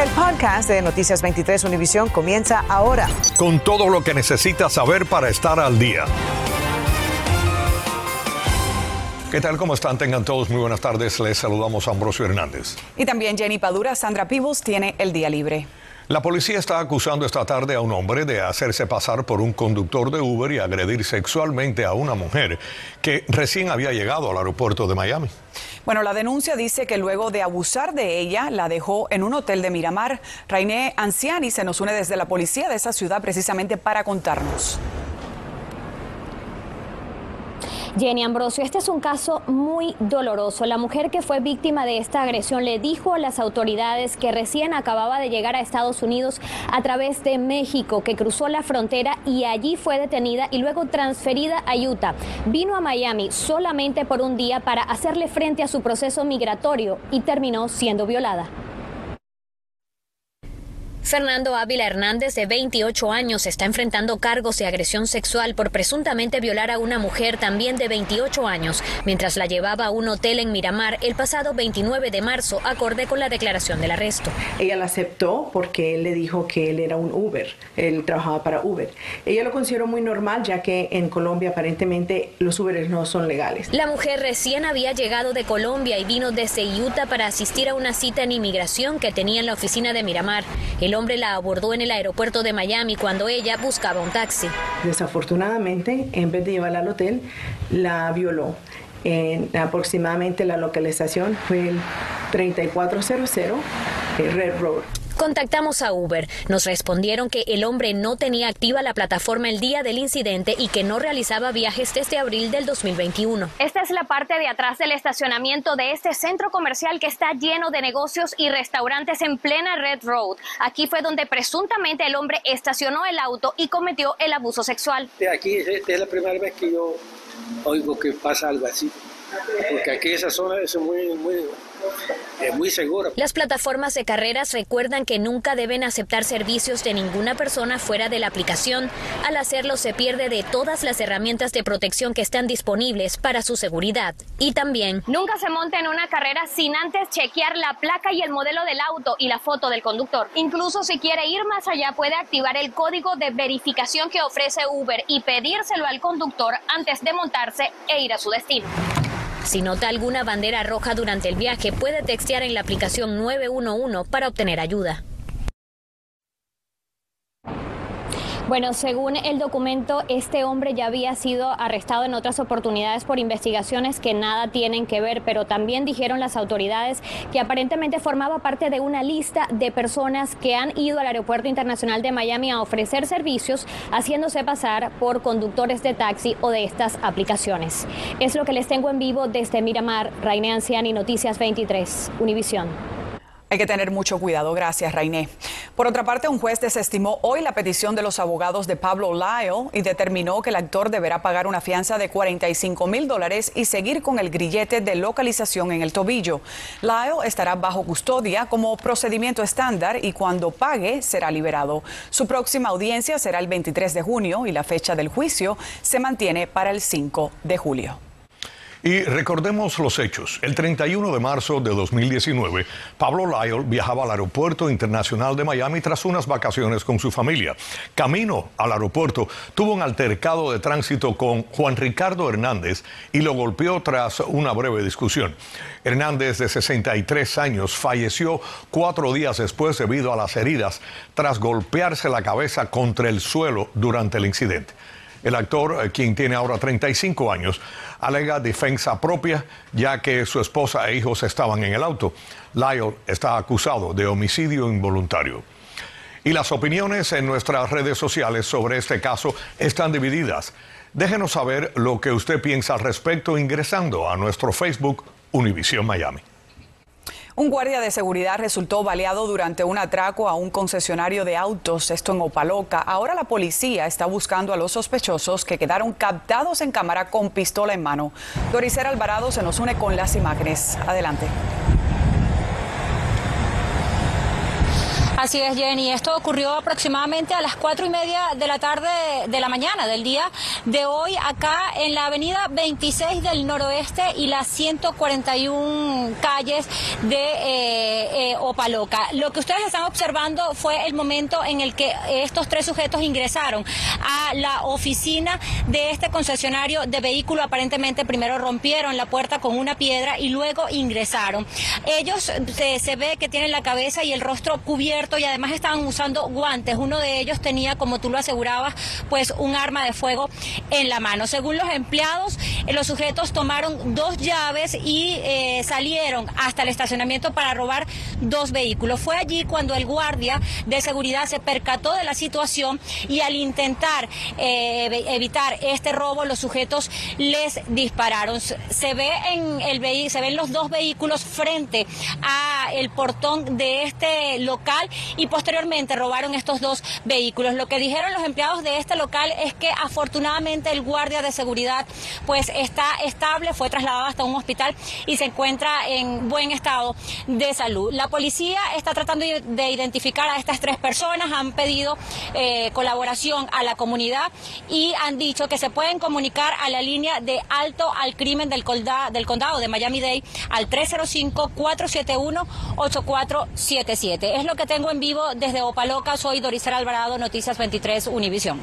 El podcast de Noticias 23 Univisión comienza ahora. Con todo lo que necesitas saber para estar al día. ¿Qué tal? ¿Cómo están? Tengan todos muy buenas tardes. Les saludamos a Ambrosio Hernández. Y también Jenny Padura, Sandra Pibus tiene el día libre. La policía está acusando esta tarde a un hombre de hacerse pasar por un conductor de Uber y agredir sexualmente a una mujer que recién había llegado al aeropuerto de Miami. Bueno, la denuncia dice que luego de abusar de ella, la dejó en un hotel de Miramar. Rainé Anciani se nos une desde la policía de esa ciudad precisamente para contarnos. Jenny Ambrosio, este es un caso muy doloroso. La mujer que fue víctima de esta agresión le dijo a las autoridades que recién acababa de llegar a Estados Unidos a través de México, que cruzó la frontera y allí fue detenida y luego transferida a Utah. Vino a Miami solamente por un día para hacerle frente a su proceso migratorio y terminó siendo violada. Fernando Ávila Hernández, de 28 años, está enfrentando cargos de agresión sexual por presuntamente violar a una mujer también de 28 años, mientras la llevaba a un hotel en Miramar el pasado 29 de marzo, acorde con la declaración del arresto. Ella la aceptó porque él le dijo que él era un Uber, él trabajaba para Uber. Ella lo consideró muy normal, ya que en Colombia aparentemente los Uberes no son legales. La mujer recién había llegado de Colombia y vino desde Utah para asistir a una cita en inmigración que tenía en la oficina de Miramar. El hombre la abordó en el aeropuerto de Miami cuando ella buscaba un taxi. Desafortunadamente, en vez de llevarla al hotel, la violó. En aproximadamente la localización fue el 3400 Red Road. Contactamos a Uber. Nos respondieron que el hombre no tenía activa la plataforma el día del incidente y que no realizaba viajes desde abril del 2021. Esta es la parte de atrás del estacionamiento de este centro comercial que está lleno de negocios y restaurantes en plena Red Road. Aquí fue donde presuntamente el hombre estacionó el auto y cometió el abuso sexual. Aquí es la primera vez que yo oigo que pasa algo así. Porque aquí esa zona es muy, muy, es muy segura. Las plataformas de carreras recuerdan que nunca deben aceptar servicios de ninguna persona fuera de la aplicación. Al hacerlo se pierde de todas las herramientas de protección que están disponibles para su seguridad. Y también nunca se monte en una carrera sin antes chequear la placa y el modelo del auto y la foto del conductor. Incluso si quiere ir más allá puede activar el código de verificación que ofrece Uber y pedírselo al conductor antes de montarse e ir a su destino. Si nota alguna bandera roja durante el viaje, puede textear en la aplicación 911 para obtener ayuda. Bueno, según el documento, este hombre ya había sido arrestado en otras oportunidades por investigaciones que nada tienen que ver, pero también dijeron las autoridades que aparentemente formaba parte de una lista de personas que han ido al Aeropuerto Internacional de Miami a ofrecer servicios haciéndose pasar por conductores de taxi o de estas aplicaciones. Es lo que les tengo en vivo desde Miramar, Raine Anciani, Noticias 23, Univisión. Hay que tener mucho cuidado. Gracias, Rainé. Por otra parte, un juez desestimó hoy la petición de los abogados de Pablo Lyle y determinó que el actor deberá pagar una fianza de 45 mil dólares y seguir con el grillete de localización en el tobillo. Lyle estará bajo custodia como procedimiento estándar y cuando pague será liberado. Su próxima audiencia será el 23 de junio y la fecha del juicio se mantiene para el 5 de julio. Y recordemos los hechos. El 31 de marzo de 2019, Pablo Lyle viajaba al Aeropuerto Internacional de Miami tras unas vacaciones con su familia. Camino al aeropuerto, tuvo un altercado de tránsito con Juan Ricardo Hernández y lo golpeó tras una breve discusión. Hernández, de 63 años, falleció cuatro días después debido a las heridas tras golpearse la cabeza contra el suelo durante el incidente. El actor, eh, quien tiene ahora 35 años, alega defensa propia ya que su esposa e hijos estaban en el auto. Lyle está acusado de homicidio involuntario. Y las opiniones en nuestras redes sociales sobre este caso están divididas. Déjenos saber lo que usted piensa al respecto ingresando a nuestro Facebook Univision Miami. Un guardia de seguridad resultó baleado durante un atraco a un concesionario de autos, esto en Opaloca. Ahora la policía está buscando a los sospechosos que quedaron captados en cámara con pistola en mano. Doricera Alvarado se nos une con las imágenes. Adelante. Así es, Jenny. Esto ocurrió aproximadamente a las cuatro y media de la tarde de la mañana del día de hoy, acá en la avenida 26 del noroeste y las 141 calles de eh, eh, Opaloca. Lo que ustedes están observando fue el momento en el que estos tres sujetos ingresaron a la oficina de este concesionario de vehículo. Aparentemente primero rompieron la puerta con una piedra y luego ingresaron. Ellos se, se ve que tienen la cabeza y el rostro cubierto y además estaban usando guantes. Uno de ellos tenía, como tú lo asegurabas, pues un arma de fuego en la mano. Según los empleados, eh, los sujetos tomaron dos llaves y eh, salieron hasta el estacionamiento para robar dos vehículos. Fue allí cuando el guardia de seguridad se percató de la situación y al intentar eh, evitar este robo, los sujetos les dispararon. Se ve en el se ven los dos vehículos frente a el portón de este local y posteriormente robaron estos dos vehículos. Lo que dijeron los empleados de este local es que afortunadamente el guardia de seguridad pues está estable, fue trasladado hasta un hospital y se encuentra en buen estado de salud. La policía está tratando de identificar a estas tres personas, han pedido eh, colaboración a la comunidad y han dicho que se pueden comunicar a la línea de alto al crimen del, del condado de Miami-Dade al 305-471-8477. Es lo que tengo en vivo desde Opaloca. Soy Dorisel Alvarado, Noticias 23, Univisión.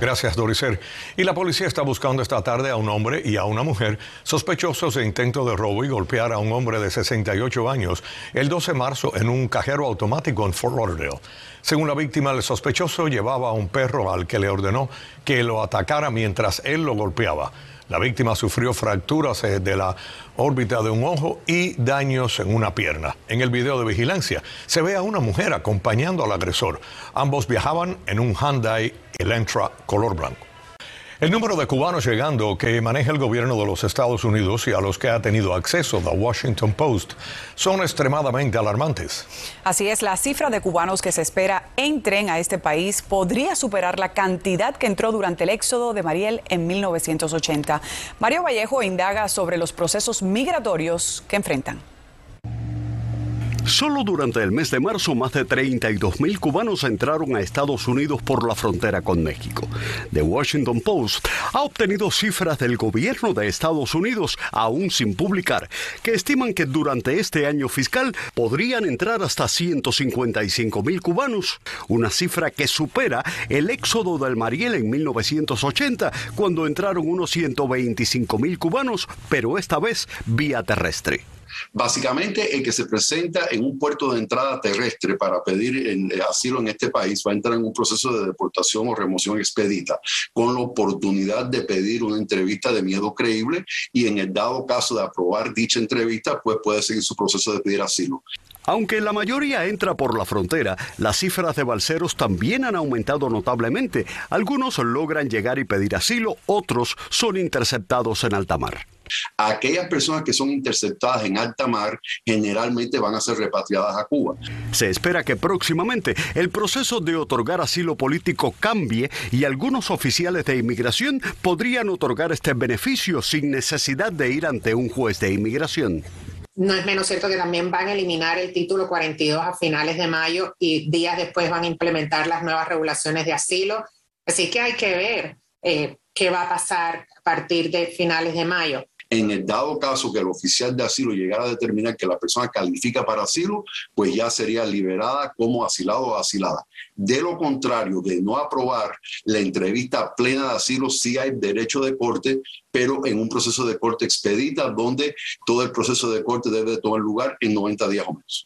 Gracias, Doricer. Y la policía está buscando esta tarde a un hombre y a una mujer sospechosos de intento de robo y golpear a un hombre de 68 años el 12 de marzo en un cajero automático en Fort Lauderdale. Según la víctima, el sospechoso llevaba a un perro al que le ordenó que lo atacara mientras él lo golpeaba. La víctima sufrió fracturas eh, de la órbita de un ojo y daños en una pierna. En el video de vigilancia se ve a una mujer acompañando al agresor. Ambos viajaban en un Hyundai Elantra color blanco. El número de cubanos llegando que maneja el gobierno de los Estados Unidos y a los que ha tenido acceso The Washington Post son extremadamente alarmantes. Así es, la cifra de cubanos que se espera entren a este país podría superar la cantidad que entró durante el éxodo de Mariel en 1980. Mario Vallejo indaga sobre los procesos migratorios que enfrentan. Solo durante el mes de marzo, más de 32 mil cubanos entraron a Estados Unidos por la frontera con México. The Washington Post ha obtenido cifras del gobierno de Estados Unidos, aún sin publicar, que estiman que durante este año fiscal podrían entrar hasta 155 mil cubanos, una cifra que supera el éxodo del Mariel en 1980, cuando entraron unos 125 mil cubanos, pero esta vez vía terrestre. Básicamente, el que se presenta en un puerto de entrada terrestre para pedir asilo en este país va a entrar en un proceso de deportación o remoción expedita, con la oportunidad de pedir una entrevista de miedo creíble y en el dado caso de aprobar dicha entrevista, pues puede seguir su proceso de pedir asilo. Aunque la mayoría entra por la frontera, las cifras de balseros también han aumentado notablemente. Algunos logran llegar y pedir asilo, otros son interceptados en alta mar. Aquellas personas que son interceptadas en alta mar generalmente van a ser repatriadas a Cuba. Se espera que próximamente el proceso de otorgar asilo político cambie y algunos oficiales de inmigración podrían otorgar este beneficio sin necesidad de ir ante un juez de inmigración. No es menos cierto que también van a eliminar el título 42 a finales de mayo y días después van a implementar las nuevas regulaciones de asilo. Así que hay que ver eh, qué va a pasar a partir de finales de mayo. En el dado caso que el oficial de asilo llegara a determinar que la persona califica para asilo, pues ya sería liberada como asilado o asilada. De lo contrario, de no aprobar la entrevista plena de asilo, sí hay derecho de corte, pero en un proceso de corte expedita, donde todo el proceso de corte debe tomar lugar en 90 días o menos.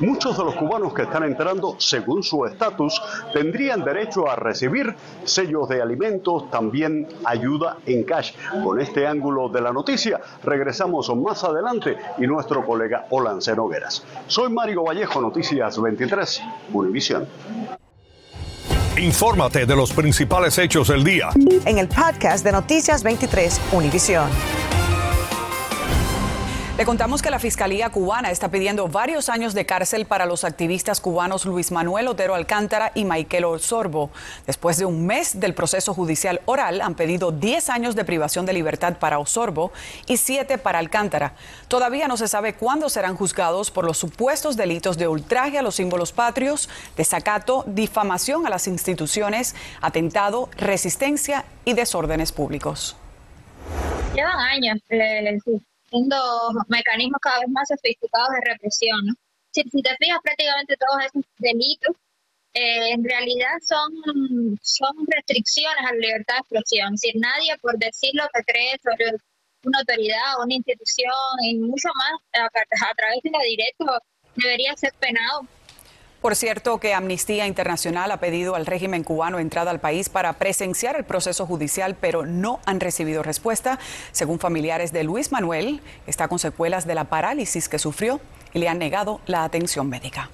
Muchos de los cubanos que están entrando, según su estatus, tendrían derecho a recibir sellos de alimentos, también ayuda en cash. Con este ángulo de la noticia, regresamos más adelante y nuestro colega Olance Nogueras. Soy Mario Vallejo, Noticias 23, Univisión. Infórmate de los principales hechos del día. En el podcast de Noticias 23, Univisión. Le contamos que la Fiscalía cubana está pidiendo varios años de cárcel para los activistas cubanos Luis Manuel Otero Alcántara y Michael Osorbo. Después de un mes del proceso judicial oral, han pedido 10 años de privación de libertad para Osorbo y 7 para Alcántara. Todavía no se sabe cuándo serán juzgados por los supuestos delitos de ultraje a los símbolos patrios, desacato, difamación a las instituciones, atentado, resistencia y desórdenes públicos. Llevan años eh, mecanismos cada vez más sofisticados de represión. Si, te fijas, prácticamente todos esos delitos eh, en realidad son, son restricciones a la libertad de expresión. Es decir, nadie por decir lo que cree sobre una autoridad o una institución y mucho más a, a través de la directo debería ser penado. Por cierto, que Amnistía Internacional ha pedido al régimen cubano entrada al país para presenciar el proceso judicial, pero no han recibido respuesta. Según familiares de Luis Manuel, está con secuelas de la parálisis que sufrió y le han negado la atención médica.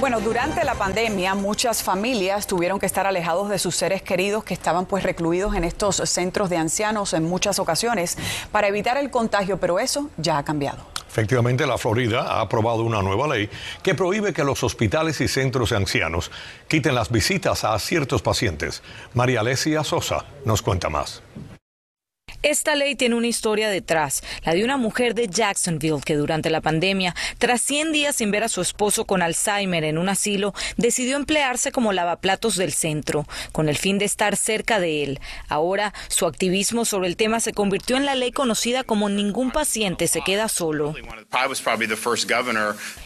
Bueno, durante la pandemia muchas familias tuvieron que estar alejados de sus seres queridos que estaban pues recluidos en estos centros de ancianos en muchas ocasiones para evitar el contagio, pero eso ya ha cambiado. Efectivamente, la Florida ha aprobado una nueva ley que prohíbe que los hospitales y centros de ancianos quiten las visitas a ciertos pacientes. María Alesia Sosa nos cuenta más. Esta ley tiene una historia detrás, la de una mujer de Jacksonville que durante la pandemia, tras 100 días sin ver a su esposo con Alzheimer en un asilo, decidió emplearse como lavaplatos del centro, con el fin de estar cerca de él. Ahora, su activismo sobre el tema se convirtió en la ley conocida como Ningún paciente se queda solo.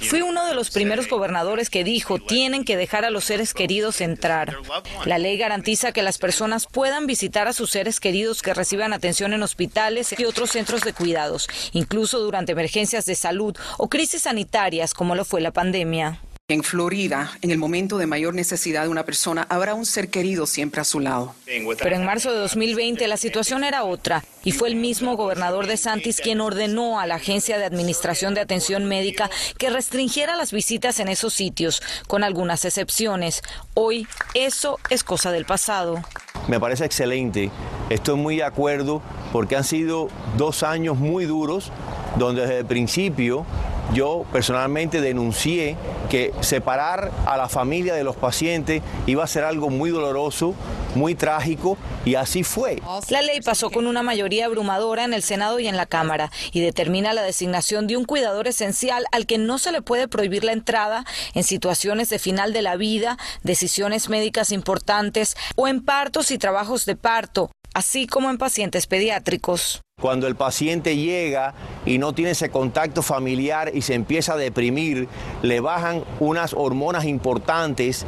Fui uno de los primeros gobernadores que dijo, tienen que dejar a los seres queridos entrar. La ley garantiza que las personas puedan visitar a sus seres queridos que reciban atención en hospitales y otros centros de cuidados, incluso durante emergencias de salud o crisis sanitarias como lo fue la pandemia. En Florida, en el momento de mayor necesidad de una persona, habrá un ser querido siempre a su lado. Pero en marzo de 2020 la situación era otra y fue el mismo gobernador de Santis quien ordenó a la Agencia de Administración de Atención Médica que restringiera las visitas en esos sitios, con algunas excepciones. Hoy eso es cosa del pasado. Me parece excelente. Estoy muy de acuerdo porque han sido dos años muy duros donde desde el principio yo personalmente denuncié que separar a la familia de los pacientes iba a ser algo muy doloroso, muy trágico y así fue. La ley pasó con una mayoría abrumadora en el Senado y en la Cámara y determina la designación de un cuidador esencial al que no se le puede prohibir la entrada en situaciones de final de la vida, decisiones médicas importantes o en partos y trabajos de parto, así como en pacientes pediátricos. Cuando el paciente llega y no tiene ese contacto familiar y se empieza a deprimir, le bajan unas hormonas importantes.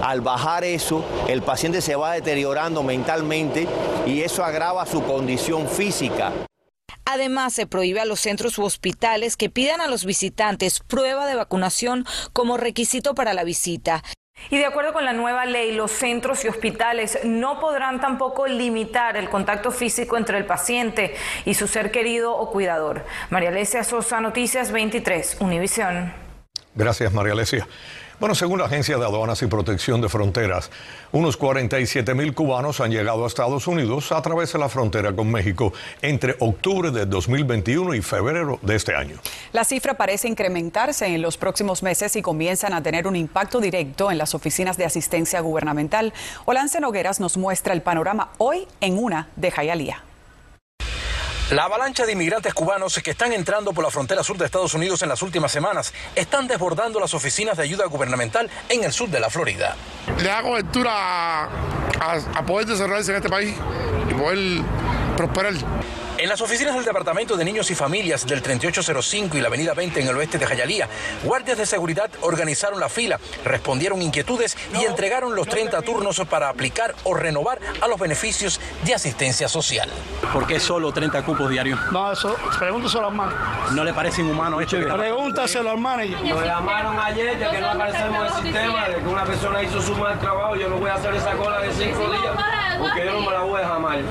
Al bajar eso, el paciente se va deteriorando mentalmente y eso agrava su condición física. Además, se prohíbe a los centros u hospitales que pidan a los visitantes prueba de vacunación como requisito para la visita. Y de acuerdo con la nueva ley, los centros y hospitales no podrán tampoco limitar el contacto físico entre el paciente y su ser querido o cuidador. María Alesia Sosa, Noticias 23, Univisión. Gracias, María Alesia. Bueno, según la Agencia de Aduanas y Protección de Fronteras, unos 47 mil cubanos han llegado a Estados Unidos a través de la frontera con México entre octubre de 2021 y febrero de este año. La cifra parece incrementarse en los próximos meses y comienzan a tener un impacto directo en las oficinas de asistencia gubernamental. Olance Nogueras nos muestra el panorama hoy en una de Jayalía. La avalancha de inmigrantes cubanos que están entrando por la frontera sur de Estados Unidos en las últimas semanas están desbordando las oficinas de ayuda gubernamental en el sur de la Florida. Le da cobertura a, poder desarrollarse en este país y poder prosperar. En las oficinas del Departamento de Niños y Familias del 3805 y la Avenida 20 en el oeste de Jayalía, guardias de seguridad organizaron la fila, respondieron inquietudes y entregaron los 30 turnos para aplicar o renovar a los beneficios de asistencia social. ¿Por qué solo 30 cupos diarios? No, eso, pregúntaselo al hermano. ¿No le parece inhumano esto? Pregúntaselo al manager. Nos llamaron ayer de que no aparecemos en el sistema, de que una persona hizo su mal trabajo. Yo no voy a hacer esa cola de cinco días porque yo no me la voy a dejar mal.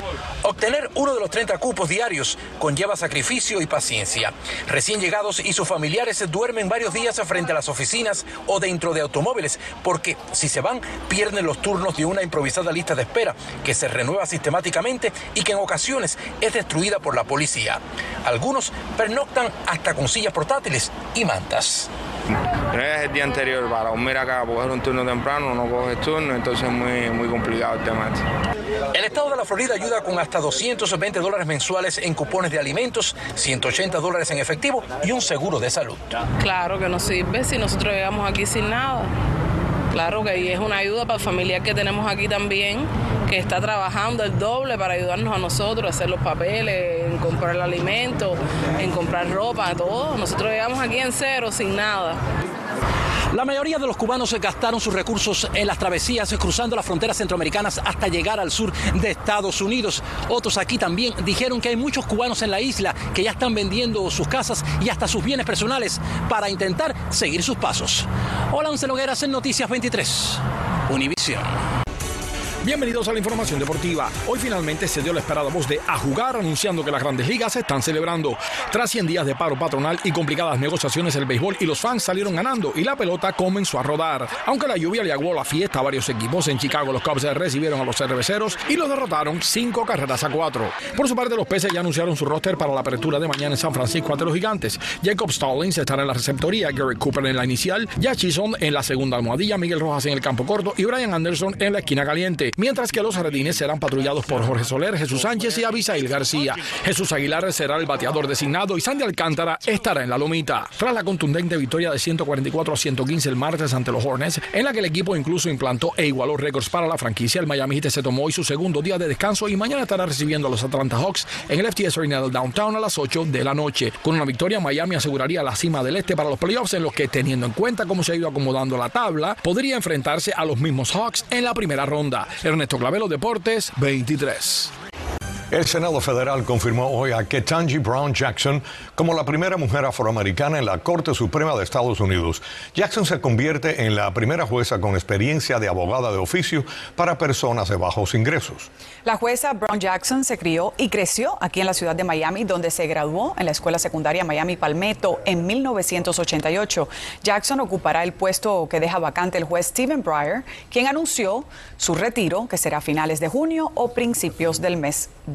Obtener uno de los 30 cupos diarios conlleva sacrificio y paciencia. Recién llegados y sus familiares duermen varios días frente a las oficinas o dentro de automóviles, porque si se van, pierden los turnos de una improvisada lista de espera que se renueva sistemáticamente y que en ocasiones es destruida por la policía. Algunos pernoctan hasta con sillas portátiles y mantas. Es el día anterior para dormir acá, coger un turno temprano, no coges turno, entonces es muy, muy complicado el tema. El estado de la Florida ayuda con hasta 220 dólares mensuales en cupones de alimentos, 180 dólares en efectivo y un seguro de salud. Claro que nos sirve si nosotros llegamos aquí sin nada. Claro que ahí es una ayuda para el familiar que tenemos aquí también, que está trabajando el doble para ayudarnos a nosotros a hacer los papeles, en comprar el alimento, en comprar ropa, todo. Nosotros llegamos aquí en cero, sin nada. La mayoría de los cubanos gastaron sus recursos en las travesías cruzando las fronteras centroamericanas hasta llegar al sur de Estados Unidos. Otros aquí también dijeron que hay muchos cubanos en la isla que ya están vendiendo sus casas y hasta sus bienes personales para intentar seguir sus pasos. Hola, Once Logueras en Noticias 23, Univisión. Bienvenidos a la información deportiva. Hoy finalmente se dio la esperada voz de a jugar anunciando que las grandes ligas se están celebrando. Tras 100 días de paro patronal y complicadas negociaciones, el béisbol y los fans salieron ganando y la pelota comenzó a rodar. Aunque la lluvia le aguó la fiesta a varios equipos, en Chicago los Cubs recibieron a los cerveceros y los derrotaron 5 carreras a 4. Por su parte, los peces ya anunciaron su roster para la apertura de mañana en San Francisco ante los gigantes. Jacob Stallings estará en la receptoría, Gary Cooper en la inicial, Chisholm en la segunda almohadilla, Miguel Rojas en el campo corto y Brian Anderson en la esquina caliente mientras que los jardines serán patrullados por Jorge Soler, Jesús Sánchez y Abisail García. Jesús Aguilar será el bateador designado y Sandy Alcántara estará en la lomita. Tras la contundente victoria de 144 a 115 el martes ante los Hornets, en la que el equipo incluso implantó e igualó récords para la franquicia, el Miami Heat se tomó hoy su segundo día de descanso y mañana estará recibiendo a los Atlanta Hawks en el FTS Arena del Downtown a las 8 de la noche. Con una victoria, Miami aseguraría la cima del este para los playoffs en los que, teniendo en cuenta cómo se ha ido acomodando la tabla, podría enfrentarse a los mismos Hawks en la primera ronda. Ernesto Clavelo Deportes 23. El Senado Federal confirmó hoy a Ketanji Brown Jackson como la primera mujer afroamericana en la Corte Suprema de Estados Unidos. Jackson se convierte en la primera jueza con experiencia de abogada de oficio para personas de bajos ingresos. La jueza Brown Jackson se crió y creció aquí en la ciudad de Miami, donde se graduó en la escuela secundaria Miami Palmetto en 1988. Jackson ocupará el puesto que deja vacante el juez Stephen Breyer, quien anunció su retiro, que será a finales de junio o principios del mes